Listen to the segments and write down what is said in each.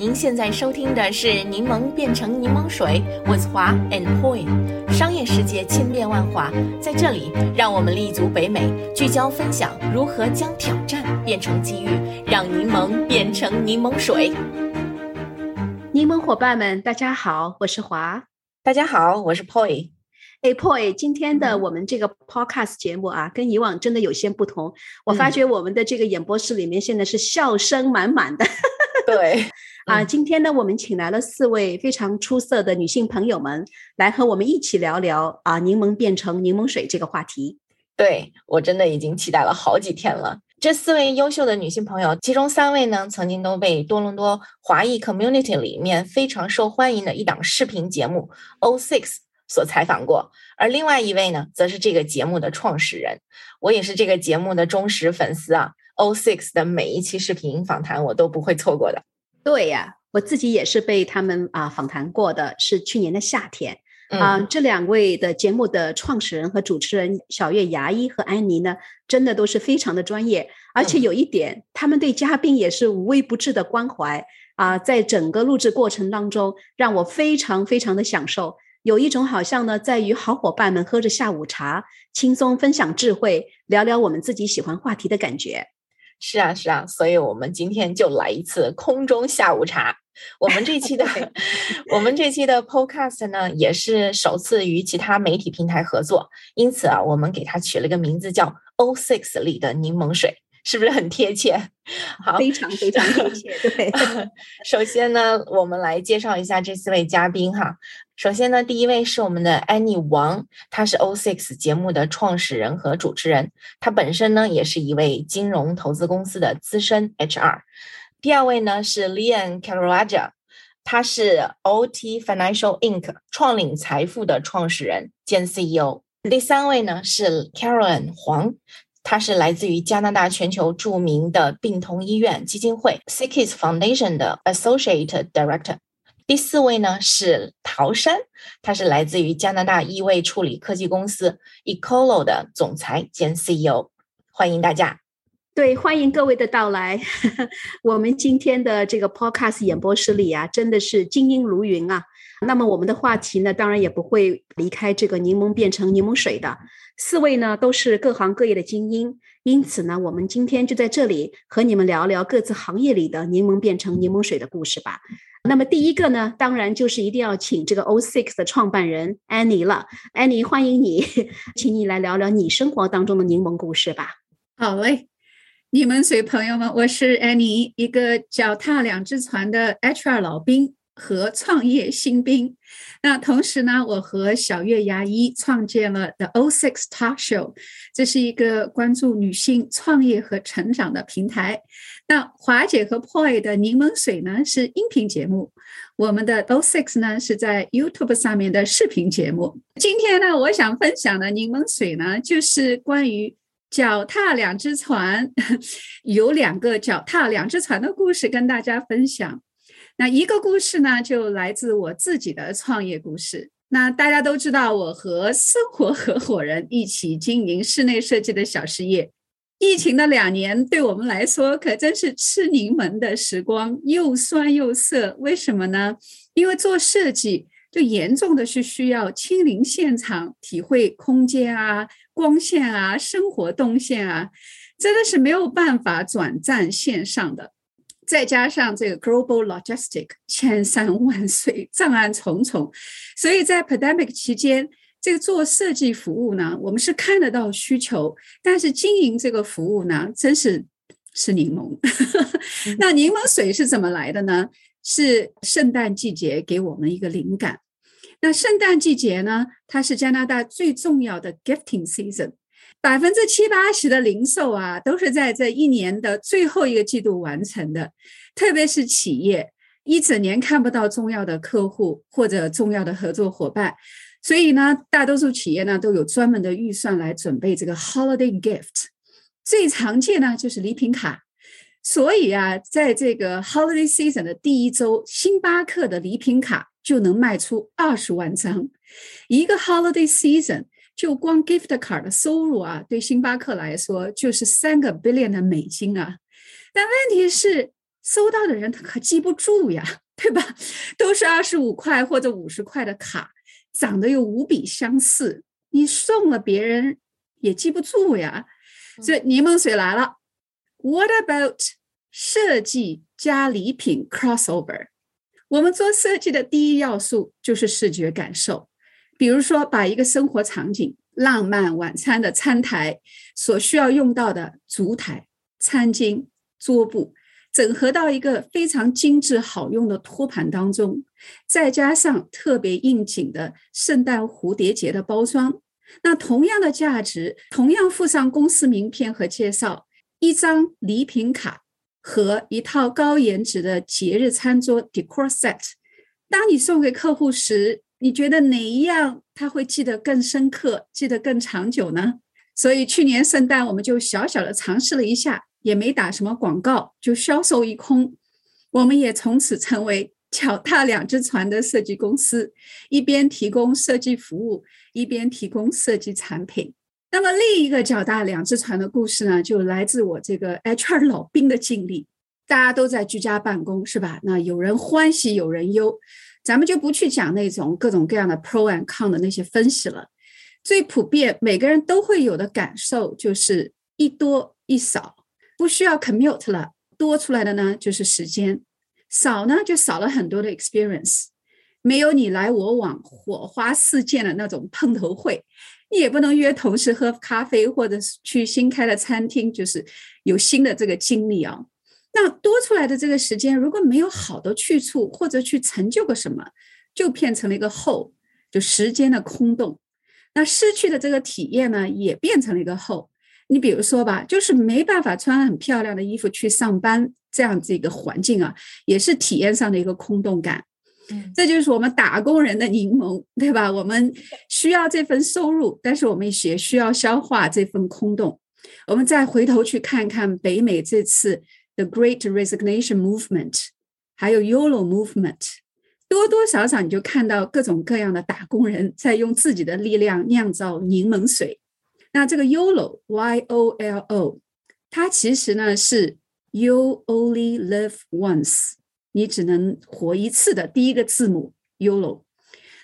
您现在收听的是《柠檬变成柠檬水》，with 华 and Poi。商业世界千变万化，在这里，让我们立足北美，聚焦分享如何将挑战变成机遇，让柠檬变成柠檬水。柠檬伙伴们，大家好，我是华。大家好，我是 Poi。哎，Poi，今天的我们这个 Podcast 节目啊，跟以往真的有些不同。我发觉我们的这个演播室里面现在是笑声满满的。对。啊，今天呢，我们请来了四位非常出色的女性朋友们，来和我们一起聊聊啊，柠檬变成柠檬水这个话题。对我真的已经期待了好几天了。这四位优秀的女性朋友，其中三位呢，曾经都被多伦多华裔 community 里面非常受欢迎的一档视频节目 O Six 所采访过，而另外一位呢，则是这个节目的创始人。我也是这个节目的忠实粉丝啊，O Six 的每一期视频访谈我都不会错过的。对呀，我自己也是被他们啊访谈过的，是去年的夏天啊。这两位的节目的创始人和主持人小月牙医和安妮呢，真的都是非常的专业，而且有一点，他们对嘉宾也是无微不至的关怀啊。在整个录制过程当中，让我非常非常的享受，有一种好像呢，在与好伙伴们喝着下午茶，轻松分享智慧，聊聊我们自己喜欢话题的感觉。是啊，是啊，所以我们今天就来一次空中下午茶。我们这期的 我们这期的 Podcast 呢，也是首次与其他媒体平台合作，因此啊，我们给它取了个名字叫 O Six 里的柠檬水。是不是很贴切？好，非常非常贴切。对，首先呢，我们来介绍一下这四位嘉宾哈。首先呢，第一位是我们的 Annie 王，她是 O Six 节目的创始人和主持人，她本身呢也是一位金融投资公司的资深 HR。第二位呢是 Lian Karaja，他是 OT Financial Inc 创领财富的创始人兼 CEO。第三位呢是 Karen 黄。他是来自于加拿大全球著名的病童医院基金会 Sikis Foundation 的 Associate Director。第四位呢是陶山，他是来自于加拿大异味处理科技公司 Ecolo 的总裁兼 CEO。欢迎大家，对，欢迎各位的到来。我们今天的这个 Podcast 演播室里啊，真的是精英如云啊。那么我们的话题呢，当然也不会离开这个柠檬变成柠檬水的。四位呢都是各行各业的精英，因此呢，我们今天就在这里和你们聊聊各自行业里的柠檬变成柠檬水的故事吧。那么第一个呢，当然就是一定要请这个 O Six 的创办人安妮了。安妮，欢迎你，请你来聊聊你生活当中的柠檬故事吧。好嘞，柠檬水朋友们，我是安妮，一个脚踏两只船的 HR 老兵。和创业新兵，那同时呢，我和小月牙医创建了 The O Six Talk Show，这是一个关注女性创业和成长的平台。那华姐和 Poy 的柠檬水呢是音频节目，我们的 O Six 呢是在 YouTube 上面的视频节目。今天呢，我想分享的柠檬水呢，就是关于脚踏两只船，有两个脚踏两只船的故事跟大家分享。那一个故事呢，就来自我自己的创业故事。那大家都知道，我和生活合伙人一起经营室内设计的小事业。疫情的两年，对我们来说可真是吃柠檬的时光，又酸又涩。为什么呢？因为做设计就严重的是需要亲临现场，体会空间啊、光线啊、生活动线啊，真的是没有办法转战线上的。再加上这个 global logistic 千山万水，障碍重重，所以在 pandemic 期间，这个做设计服务呢，我们是看得到需求，但是经营这个服务呢，真是是柠檬。那柠檬水是怎么来的呢？是圣诞季节给我们一个灵感。那圣诞季节呢，它是加拿大最重要的 gifting season。百分之七八十的零售啊，都是在这一年的最后一个季度完成的。特别是企业一整年看不到重要的客户或者重要的合作伙伴，所以呢，大多数企业呢都有专门的预算来准备这个 holiday gift。最常见呢就是礼品卡。所以啊，在这个 holiday season 的第一周，星巴克的礼品卡就能卖出二十万张。一个 holiday season。就光 gift card 的收入啊，对星巴克来说就是三个 billion 的美金啊。但问题是，收到的人他可记不住呀，对吧？都是二十五块或者五十块的卡，长得又无比相似，你送了别人也记不住呀。所以柠檬水来了，What about 设计加礼品 crossover？我们做设计的第一要素就是视觉感受，比如说把一个生活场景、浪漫晚餐的餐台所需要用到的烛台、餐巾、桌布，整合到一个非常精致好用的托盘当中，再加上特别应景的圣诞蝴蝶结的包装，那同样的价值，同样附上公司名片和介绍，一张礼品卡。和一套高颜值的节日餐桌 decor set，当你送给客户时，你觉得哪一样他会记得更深刻、记得更长久呢？所以去年圣诞我们就小小的尝试了一下，也没打什么广告，就销售一空。我们也从此成为脚踏两只船的设计公司，一边提供设计服务，一边提供设计产品。那么另一个脚踏两只船的故事呢，就来自我这个 HR 老兵的经历。大家都在居家办公，是吧？那有人欢喜，有人忧，咱们就不去讲那种各种各样的 pro and con 的那些分析了。最普遍，每个人都会有的感受就是一多一少，不需要 commute 了，多出来的呢就是时间，少呢就少了很多的 experience，没有你来我往、火花四溅的那种碰头会。你也不能约同事喝咖啡，或者是去新开的餐厅，就是有新的这个经历啊。那多出来的这个时间，如果没有好的去处，或者去成就个什么，就变成了一个后，就时间的空洞。那失去的这个体验呢，也变成了一个后。你比如说吧，就是没办法穿很漂亮的衣服去上班，这样子一个环境啊，也是体验上的一个空洞感。这就是我们打工人的柠檬，对吧？我们需要这份收入，但是我们也需要消化这份空洞。我们再回头去看看北美这次 The Great Resignation Movement，还有 YOLO Movement，多多少少你就看到各种各样的打工人在用自己的力量酿造柠檬水。那这个 YOLO，Y O L O，它其实呢是 You Only Live Once。你只能活一次的第一个字母 YOLO，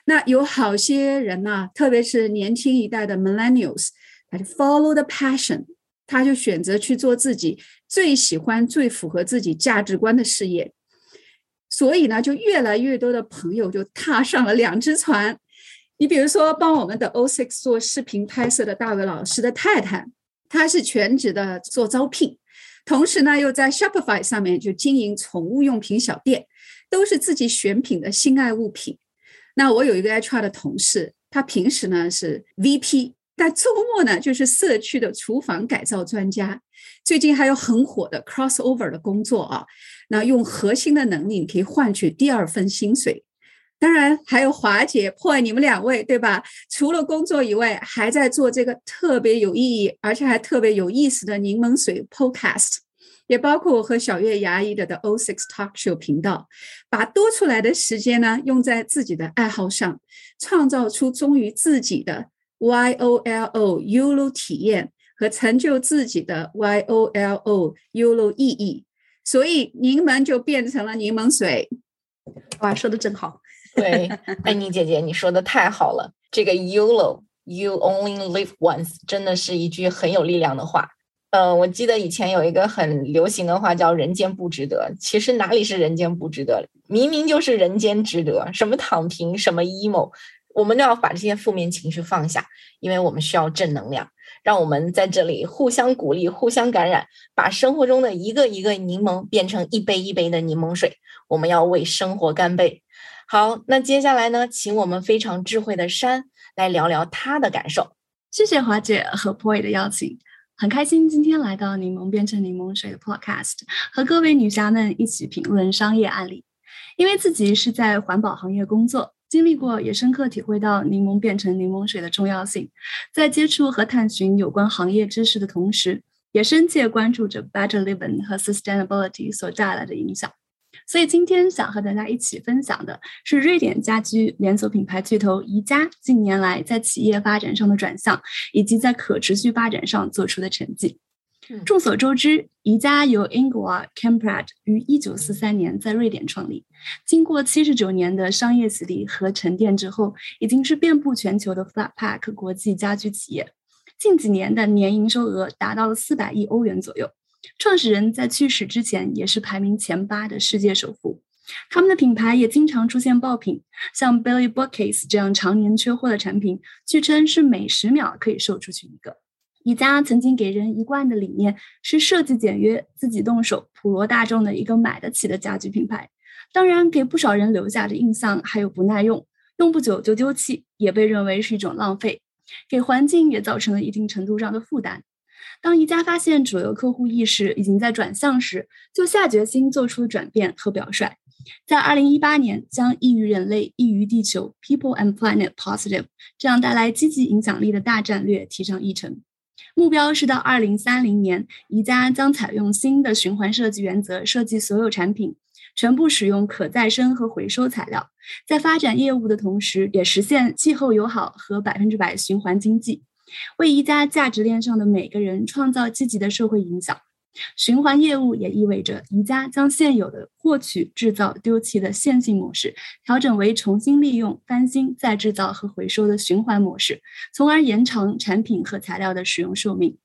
那有好些人呐，特别是年轻一代的 Millennials，他就 Follow the passion， 他就选择去做自己最喜欢、最符合自己价值观的事业。所以呢，就越来越多的朋友就踏上了两只船。你比如说，帮我们的 O Six 做视频拍摄的大伟老师的太太，她是全职的做招聘。同时呢，又在 Shopify 上面就经营宠物用品小店，都是自己选品的心爱物品。那我有一个 HR 的同事，他平时呢是 VP，但周末呢就是社区的厨房改造专家。最近还有很火的 Crossover 的工作啊，那用核心的能力可以换取第二份薪水。当然还有华姐破坏你们两位，对吧？除了工作以外，还在做这个特别有意义，而且还特别有意思的柠檬水 Podcast，也包括我和小月牙医的的 O Six Talk Show 频道，把多出来的时间呢用在自己的爱好上，创造出忠于自己的 Y O L O YOLO 体验和成就自己的 Y O L O YOLO 意义，所以柠檬就变成了柠檬水。哇，说的真好。对，安妮姐姐，你说的太好了。这个 “YOLO”，You Only Live Once，真的是一句很有力量的话。嗯，我记得以前有一个很流行的话叫“人间不值得”。其实哪里是人间不值得？明明就是人间值得。什么躺平，什么 emo，我们都要把这些负面情绪放下，因为我们需要正能量。让我们在这里互相鼓励，互相感染，把生活中的一个一个柠檬变成一杯一杯的柠檬水。我们要为生活干杯。好，那接下来呢，请我们非常智慧的山来聊聊他的感受。谢谢华姐和 Poy 的邀请，很开心今天来到柠檬变成柠檬水的 Podcast，和各位女侠们一起评论商业案例。因为自己是在环保行业工作，经历过，也深刻体会到柠檬变成柠檬水的重要性。在接触和探寻有关行业知识的同时，也深切关注着 Better Living 和 Sustainability 所带来的影响。所以今天想和大家一起分享的是瑞典家居连锁品牌巨头宜家近年来在企业发展上的转向，以及在可持续发展上做出的成绩。众所周知，宜家由 Ingvar Kamprad 于1943年在瑞典创立，经过79年的商业洗礼和沉淀之后，已经是遍布全球的 Flatpack 国际家居企业。近几年的年营收额达到了400亿欧元左右。创始人在去世之前也是排名前八的世界首富。他们的品牌也经常出现爆品，像 Billy Bookcase 这样常年缺货的产品，据称是每十秒可以售出去一个。宜家曾经给人一贯的理念是设计简约、自己动手、普罗大众的一个买得起的家居品牌。当然，给不少人留下的印象还有不耐用，用不久就丢弃，也被认为是一种浪费，给环境也造成了一定程度上的负担。当宜家发现主流客户意识已经在转向时，就下决心做出转变和表率，在2018年将“益于人类，益于地球 ”（People and Planet Positive） 这样带来积极影响力的大战略提上议程。目标是到二零三零年，宜家将采用新的循环设计原则设计所有产品，全部使用可再生和回收材料，在发展业务的同时，也实现气候友好和百分之百循环经济，为宜家价值链上的每个人创造积极的社会影响。循环业务也意味着宜家将现有的获取、制造、丢弃的线性模式调整为重新利用、翻新、再制造和回收的循环模式，从而延长产品和材料的使用寿命。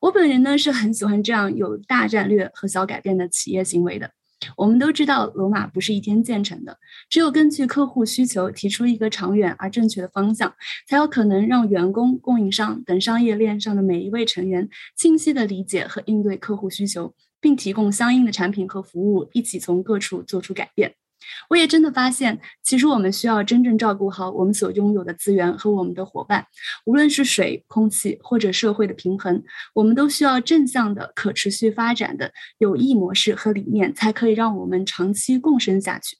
我本人呢是很喜欢这样有大战略和小改变的企业行为的。我们都知道，罗马不是一天建成的。只有根据客户需求提出一个长远而正确的方向，才有可能让员工、供应商等商业链上的每一位成员清晰地理解和应对客户需求，并提供相应的产品和服务，一起从各处做出改变。我也真的发现，其实我们需要真正照顾好我们所拥有的资源和我们的伙伴，无论是水、空气或者社会的平衡，我们都需要正向的、可持续发展的有益模式和理念，才可以让我们长期共生下去。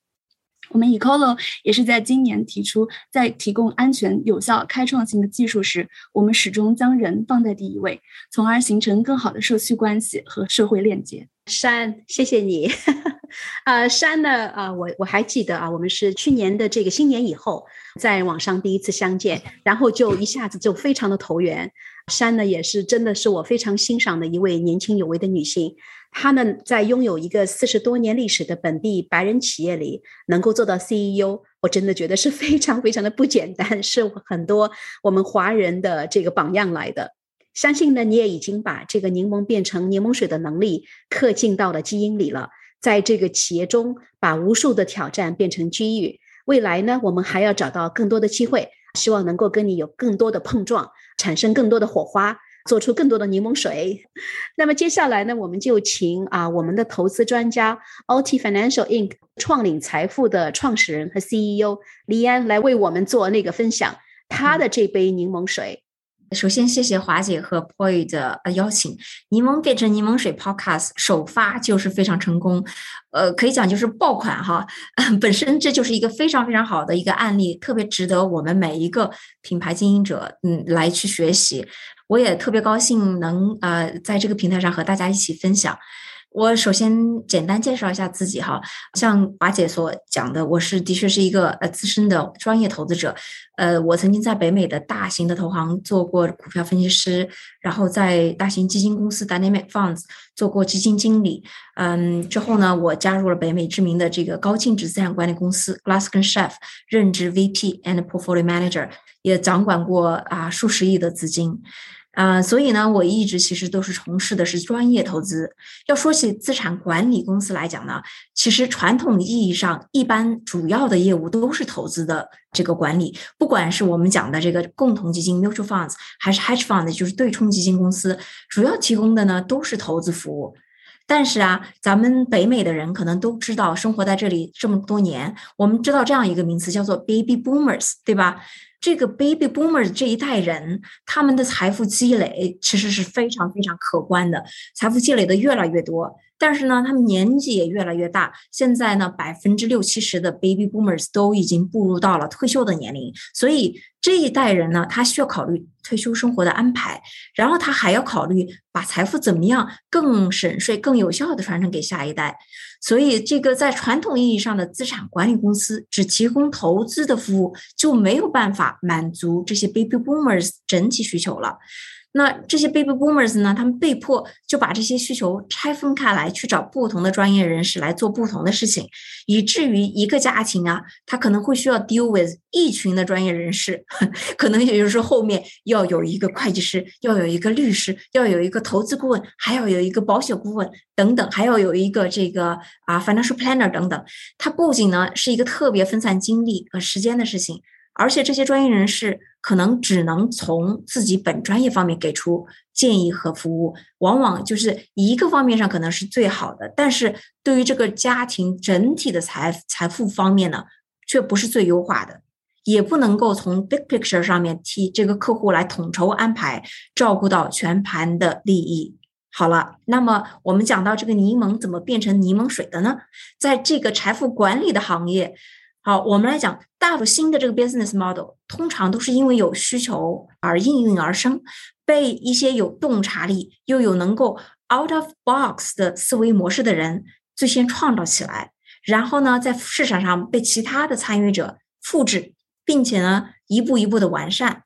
我们 Ecolo 也是在今年提出，在提供安全、有效、开创性的技术时，我们始终将人放在第一位，从而形成更好的社区关系和社会链接。山，谢谢你。啊，山呢？啊，我我还记得啊，我们是去年的这个新年以后，在网上第一次相见，然后就一下子就非常的投缘。山呢，也是真的是我非常欣赏的一位年轻有为的女性。她呢，在拥有一个四十多年历史的本地白人企业里，能够做到 CEO，我真的觉得是非常非常的不简单，是很多我们华人的这个榜样来的。相信呢，你也已经把这个柠檬变成柠檬水的能力刻进到了基因里了。在这个企业中，把无数的挑战变成机遇。未来呢，我们还要找到更多的机会，希望能够跟你有更多的碰撞，产生更多的火花，做出更多的柠檬水。那么接下来呢，我们就请啊我们的投资专家 Alt Financial Inc. 创领财富的创始人和 CEO 李安来为我们做那个分享，他的这杯柠檬水。首先，谢谢华姐和 Poy 的呃邀请。柠檬变成柠檬水 Podcast 首发就是非常成功，呃，可以讲就是爆款哈。本身这就是一个非常非常好的一个案例，特别值得我们每一个品牌经营者嗯来去学习。我也特别高兴能呃在这个平台上和大家一起分享。我首先简单介绍一下自己哈，像华姐所讲的，我是的确是一个呃资深的专业投资者，呃，我曾经在北美的大型的投行做过股票分析师，然后在大型基金公司 Dynamic Funds 做过基金经理，嗯，之后呢，我加入了北美知名的这个高净值资产管理公司 Glasgow Chef，任职 VP and Portfolio Manager，也掌管过啊数十亿的资金。啊，所以呢，我一直其实都是从事的是专业投资。要说起资产管理公司来讲呢，其实传统意义上，一般主要的业务都是投资的这个管理。不管是我们讲的这个共同基金 （mutual funds） 还是 hedge fund，就是对冲基金公司，主要提供的呢都是投资服务。但是啊，咱们北美的人可能都知道，生活在这里这么多年，我们知道这样一个名词叫做 baby boomers，对吧？这个 baby boomer 这一代人，他们的财富积累其实是非常非常可观的，财富积累的越来越多。但是呢，他们年纪也越来越大。现在呢，百分之六七十的 baby boomers 都已经步入到了退休的年龄，所以这一代人呢，他需要考虑退休生活的安排，然后他还要考虑把财富怎么样更省税、更有效的传承给下一代。所以，这个在传统意义上的资产管理公司只提供投资的服务，就没有办法满足这些 baby boomers 整体需求了。那这些 baby boomers 呢？他们被迫就把这些需求拆分开来，去找不同的专业人士来做不同的事情，以至于一个家庭啊，他可能会需要 deal with 一群的专业人士，可能也就是说后面要有一个会计师，要有一个律师，要有一个投资顾问，还要有一个保险顾问等等，还要有一个这个啊 financial planner 等等。它不仅呢是一个特别分散精力和时间的事情。而且这些专业人士可能只能从自己本专业方面给出建议和服务，往往就是一个方面上可能是最好的，但是对于这个家庭整体的财财富方面呢，却不是最优化的，也不能够从 big picture 上面替这个客户来统筹安排，照顾到全盘的利益。好了，那么我们讲到这个柠檬怎么变成柠檬水的呢？在这个财富管理的行业。好，我们来讲，大的新的这个 business model 通常都是因为有需求而应运而生，被一些有洞察力又有能够 out of box 的思维模式的人最先创造起来，然后呢，在市场上被其他的参与者复制，并且呢，一步一步的完善。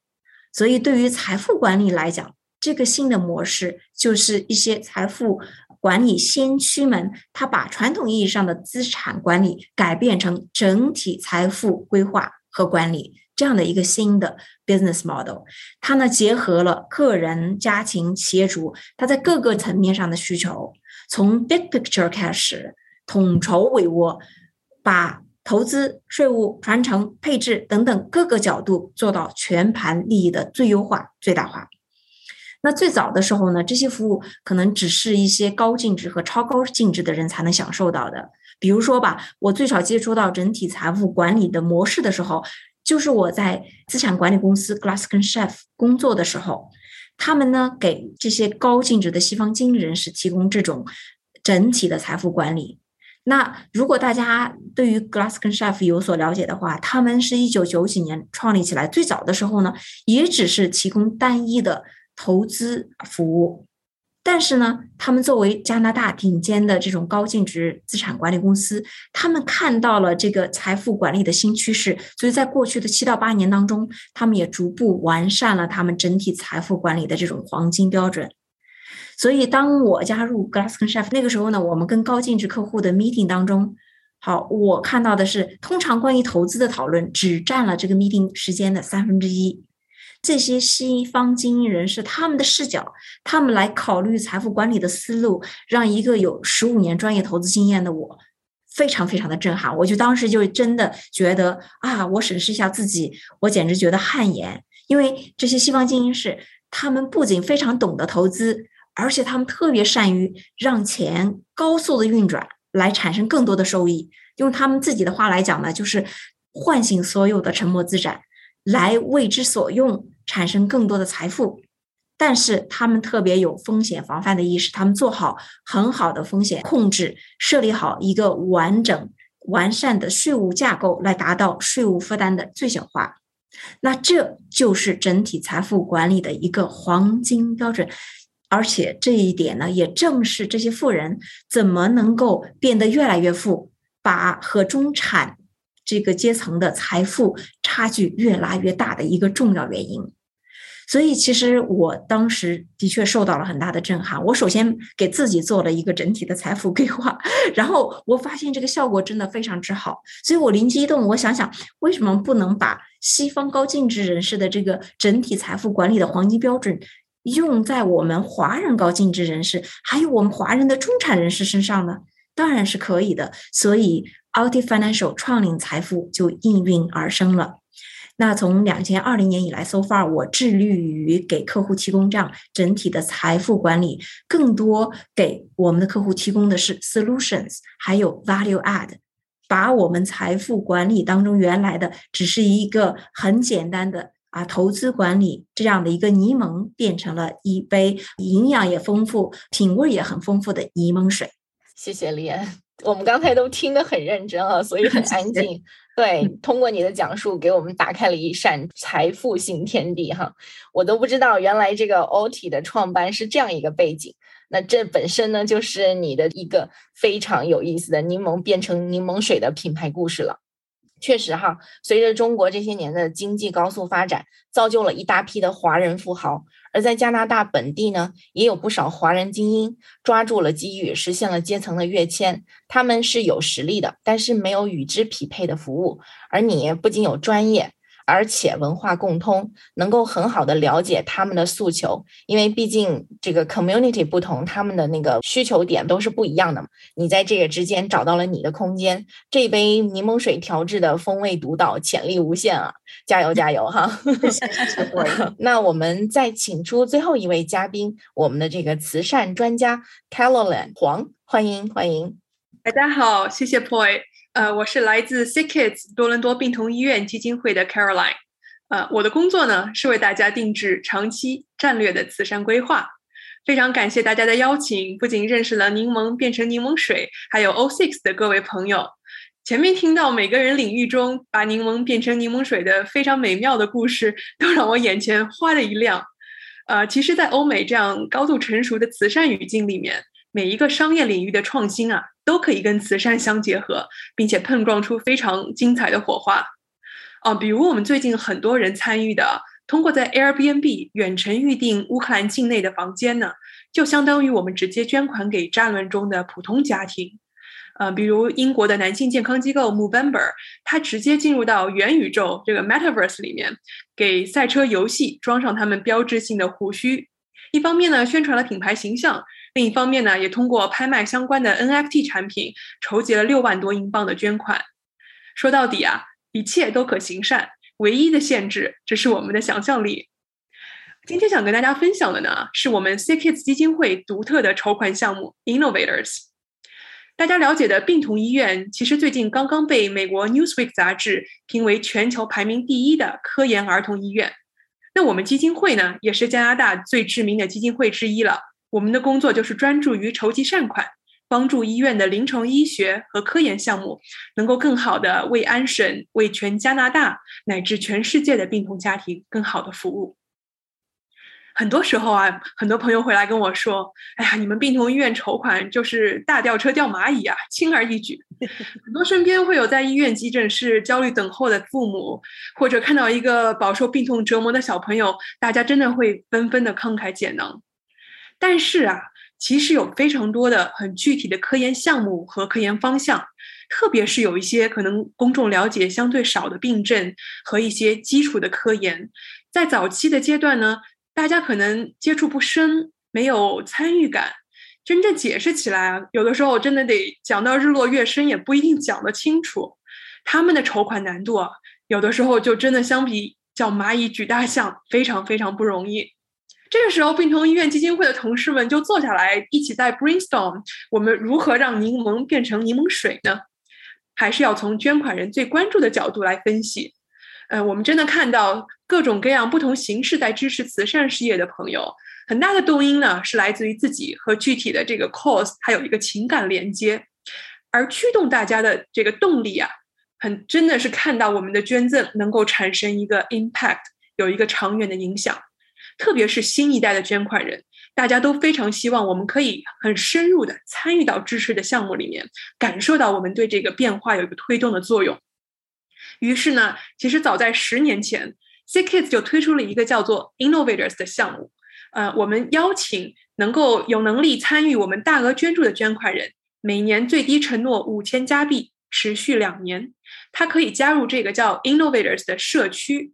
所以，对于财富管理来讲，这个新的模式就是一些财富。管理先驱们，他把传统意义上的资产管理改变成整体财富规划和管理这样的一个新的 business model。它呢结合了个人、家庭、企业主他在各个层面上的需求，从 big picture 开始统筹帷幄，把投资、税务、传承、配置等等各个角度做到全盘利益的最优化、最大化。那最早的时候呢，这些服务可能只是一些高净值和超高净值的人才能享受到的。比如说吧，我最早接触到整体财富管理的模式的时候，就是我在资产管理公司 Glasgow Chef 工作的时候，他们呢给这些高净值的西方经理人士提供这种整体的财富管理。那如果大家对于 Glasgow Chef 有所了解的话，他们是一九九几年创立起来，最早的时候呢，也只是提供单一的。投资服务，但是呢，他们作为加拿大顶尖的这种高净值资产管理公司，他们看到了这个财富管理的新趋势，所以在过去的七到八年当中，他们也逐步完善了他们整体财富管理的这种黄金标准。所以，当我加入 Glasgow Chef 那个时候呢，我们跟高净值客户的 meeting 当中，好，我看到的是，通常关于投资的讨论只占了这个 meeting 时间的三分之一。这些西方精英人士，他们的视角，他们来考虑财富管理的思路，让一个有十五年专业投资经验的我，非常非常的震撼。我就当时就真的觉得啊，我审视一下自己，我简直觉得汗颜。因为这些西方精英是，他们不仅非常懂得投资，而且他们特别善于让钱高速的运转，来产生更多的收益。用他们自己的话来讲呢，就是唤醒所有的沉默资产。来为之所用，产生更多的财富，但是他们特别有风险防范的意识，他们做好很好的风险控制，设立好一个完整完善的税务架构，来达到税务负担的最小化。那这就是整体财富管理的一个黄金标准，而且这一点呢，也正是这些富人怎么能够变得越来越富，把和中产。这个阶层的财富差距越拉越大的一个重要原因，所以其实我当时的确受到了很大的震撼。我首先给自己做了一个整体的财富规划，然后我发现这个效果真的非常之好，所以我灵机一动，我想想为什么不能把西方高净值人士的这个整体财富管理的黄金标准用在我们华人高净值人士，还有我们华人的中产人士身上呢？当然是可以的，所以。Alti Financial 创领财富就应运而生了。那从两千二零年以来，so far 我致力于给客户提供这样整体的财富管理，更多给我们的客户提供的是 solutions，还有 value add，把我们财富管理当中原来的只是一个很简单的啊投资管理这样的一个柠檬，变成了一杯营养也丰富、品味也很丰富的柠檬水。谢谢李安。我们刚才都听得很认真啊，所以很安静。对，通过你的讲述，给我们打开了一扇财富新天地哈！我都不知道原来这个 OT 的创办是这样一个背景。那这本身呢，就是你的一个非常有意思的柠檬变成柠檬水的品牌故事了。确实哈，随着中国这些年的经济高速发展，造就了一大批的华人富豪。而在加拿大本地呢，也有不少华人精英抓住了机遇，实现了阶层的跃迁。他们是有实力的，但是没有与之匹配的服务。而你不仅有专业。而且文化共通，能够很好的了解他们的诉求，因为毕竟这个 community 不同，他们的那个需求点都是不一样的嘛。你在这个之间找到了你的空间，这杯柠檬水调制的风味独到，潜力无限啊！加油加油哈！那我们再请出最后一位嘉宾，我们的这个慈善专家 Caroline 黄，欢迎欢迎。大家好，谢谢 Poi。呃，我是来自 Sick Kids 多伦多病童医院基金会的 Caroline。呃，我的工作呢是为大家定制长期战略的慈善规划。非常感谢大家的邀请，不仅认识了柠檬变成柠檬水，还有 O Six 的各位朋友。前面听到每个人领域中把柠檬变成柠檬水的非常美妙的故事，都让我眼前哗的一亮。呃，其实，在欧美这样高度成熟的慈善语境里面。每一个商业领域的创新啊，都可以跟慈善相结合，并且碰撞出非常精彩的火花。啊，比如我们最近很多人参与的，通过在 Airbnb 远程预订乌克兰境内的房间呢，就相当于我们直接捐款给战乱中的普通家庭。呃，比如英国的男性健康机构 Movember，它直接进入到元宇宙这个 Metaverse 里面，给赛车游戏装上他们标志性的胡须，一方面呢宣传了品牌形象。另一方面呢，也通过拍卖相关的 NFT 产品，筹集了六万多英镑的捐款。说到底啊，一切都可行善，唯一的限制只是我们的想象力。今天想跟大家分享的呢，是我们 C Kids 基金会独特的筹款项目 Innovators。大家了解的病童医院，其实最近刚刚被美国 Newsweek 杂志评为全球排名第一的科研儿童医院。那我们基金会呢，也是加拿大最知名的基金会之一了。我们的工作就是专注于筹集善款，帮助医院的临床医学和科研项目能够更好的为安省、为全加拿大乃至全世界的病童家庭更好的服务。很多时候啊，很多朋友会来跟我说：“哎呀，你们病童医院筹款就是大吊车吊蚂蚁啊，轻而易举。”很多身边会有在医院急诊室焦虑等候的父母，或者看到一个饱受病痛折磨的小朋友，大家真的会纷纷的慷慨解囊。但是啊，其实有非常多的很具体的科研项目和科研方向，特别是有一些可能公众了解相对少的病症和一些基础的科研，在早期的阶段呢，大家可能接触不深，没有参与感，真正解释起来啊，有的时候真的得讲到日落月升，也不一定讲得清楚。他们的筹款难度啊，有的时候就真的相比叫蚂蚁举大象，非常非常不容易。这个时候，病童医院基金会的同事们就坐下来，一起在 brainstorm，我们如何让柠檬变成柠檬水呢？还是要从捐款人最关注的角度来分析。呃，我们真的看到各种各样不同形式在支持慈善事业的朋友，很大的动因呢是来自于自己和具体的这个 cause 还有一个情感连接，而驱动大家的这个动力啊，很真的是看到我们的捐赠能够产生一个 impact，有一个长远的影响。特别是新一代的捐款人，大家都非常希望我们可以很深入的参与到支持的项目里面，感受到我们对这个变化有一个推动的作用。于是呢，其实早在十年前，C Kids 就推出了一个叫做 Innovators 的项目。呃，我们邀请能够有能力参与我们大额捐助的捐款人，每年最低承诺五千加币，持续两年，他可以加入这个叫 Innovators 的社区。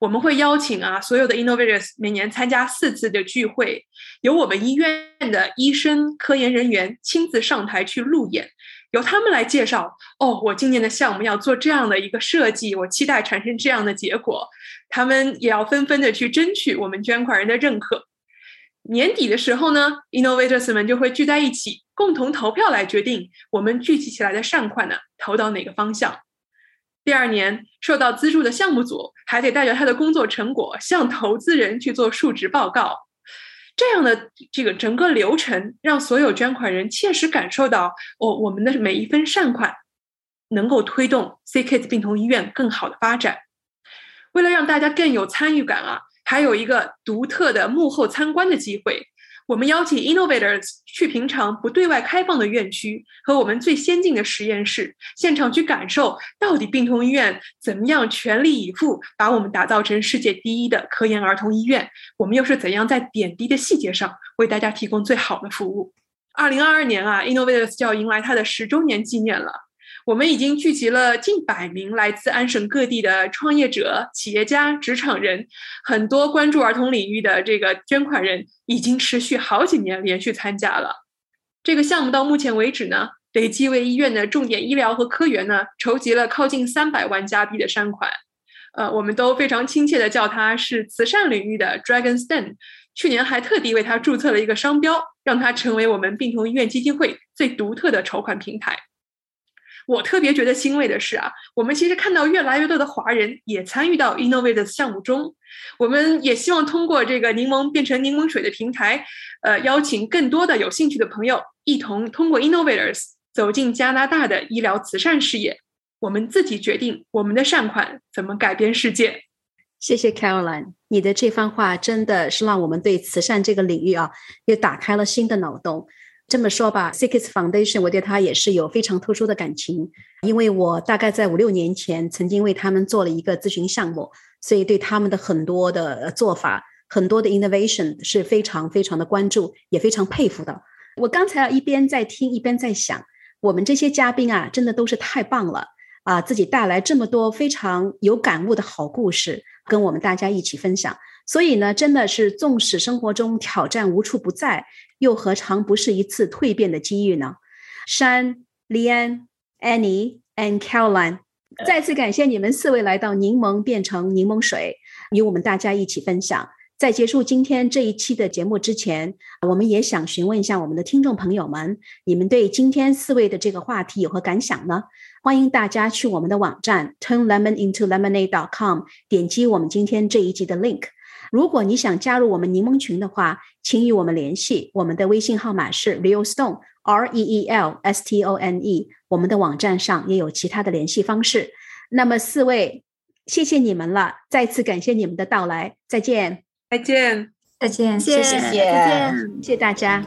我们会邀请啊，所有的 innovators 每年参加四次的聚会，由我们医院的医生、科研人员亲自上台去路演，由他们来介绍。哦，我今年的项目要做这样的一个设计，我期待产生这样的结果。他们也要纷纷的去争取我们捐款人的认可。年底的时候呢，innovators 们就会聚在一起，共同投票来决定我们聚集起来的善款呢投到哪个方向。第二年受到资助的项目组还得带着他的工作成果向投资人去做述职报告，这样的这个整个流程让所有捐款人切实感受到，哦，我们的每一分善款能够推动 C Kids 病童医院更好的发展。为了让大家更有参与感啊，还有一个独特的幕后参观的机会，我们邀请 innovators 去平常不对外开放的院区和我们最先进的实验室，现场去感受到底病童医院怎么样全力以赴把我们打造成世界第一的科研儿童医院，我们又是怎样在点滴的细节上为大家提供最好的服务。二零二二年啊，innovators 就要迎来它的十周年纪念了。我们已经聚集了近百名来自安省各地的创业者、企业家、职场人，很多关注儿童领域的这个捐款人已经持续好几年连续参加了这个项目。到目前为止呢，累计为医院的重点医疗和科研呢筹集了靠近三百万加币的善款。呃，我们都非常亲切的叫它是慈善领域的 Dragon s t e n。去年还特地为它注册了一个商标，让它成为我们病童医院基金会最独特的筹款平台。我特别觉得欣慰的是啊，我们其实看到越来越多的华人也参与到 Innovate 项目中。我们也希望通过这个柠檬变成柠檬水的平台，呃，邀请更多的有兴趣的朋友一同通过 Innovators 走进加拿大的医疗慈善事业。我们自己决定我们的善款怎么改变世界。谢谢 Caroline，你的这番话真的是让我们对慈善这个领域啊，也打开了新的脑洞。这么说吧，Six Foundation，我对他也是有非常特殊的感情，因为我大概在五六年前曾经为他们做了一个咨询项目，所以对他们的很多的做法、很多的 innovation 是非常非常的关注，也非常佩服的。我刚才一边在听，一边在想，我们这些嘉宾啊，真的都是太棒了啊！自己带来这么多非常有感悟的好故事，跟我们大家一起分享。所以呢，真的是纵使生活中挑战无处不在。又何尝不是一次蜕变的机遇呢？山、李安、Annie and Caroline，再次感谢你们四位来到柠檬变成柠檬水，与我们大家一起分享。在结束今天这一期的节目之前，我们也想询问一下我们的听众朋友们，你们对今天四位的这个话题有何感想呢？欢迎大家去我们的网站 turnlemonintolemonade.com，点击我们今天这一集的 link。如果你想加入我们柠檬群的话，请与我们联系。我们的微信号码是 Real Stone R E E L S T O N E。我们的网站上也有其他的联系方式。那么四位，谢谢你们了，再次感谢你们的到来，再见，再见。再见，谢谢，再见，谢谢大家，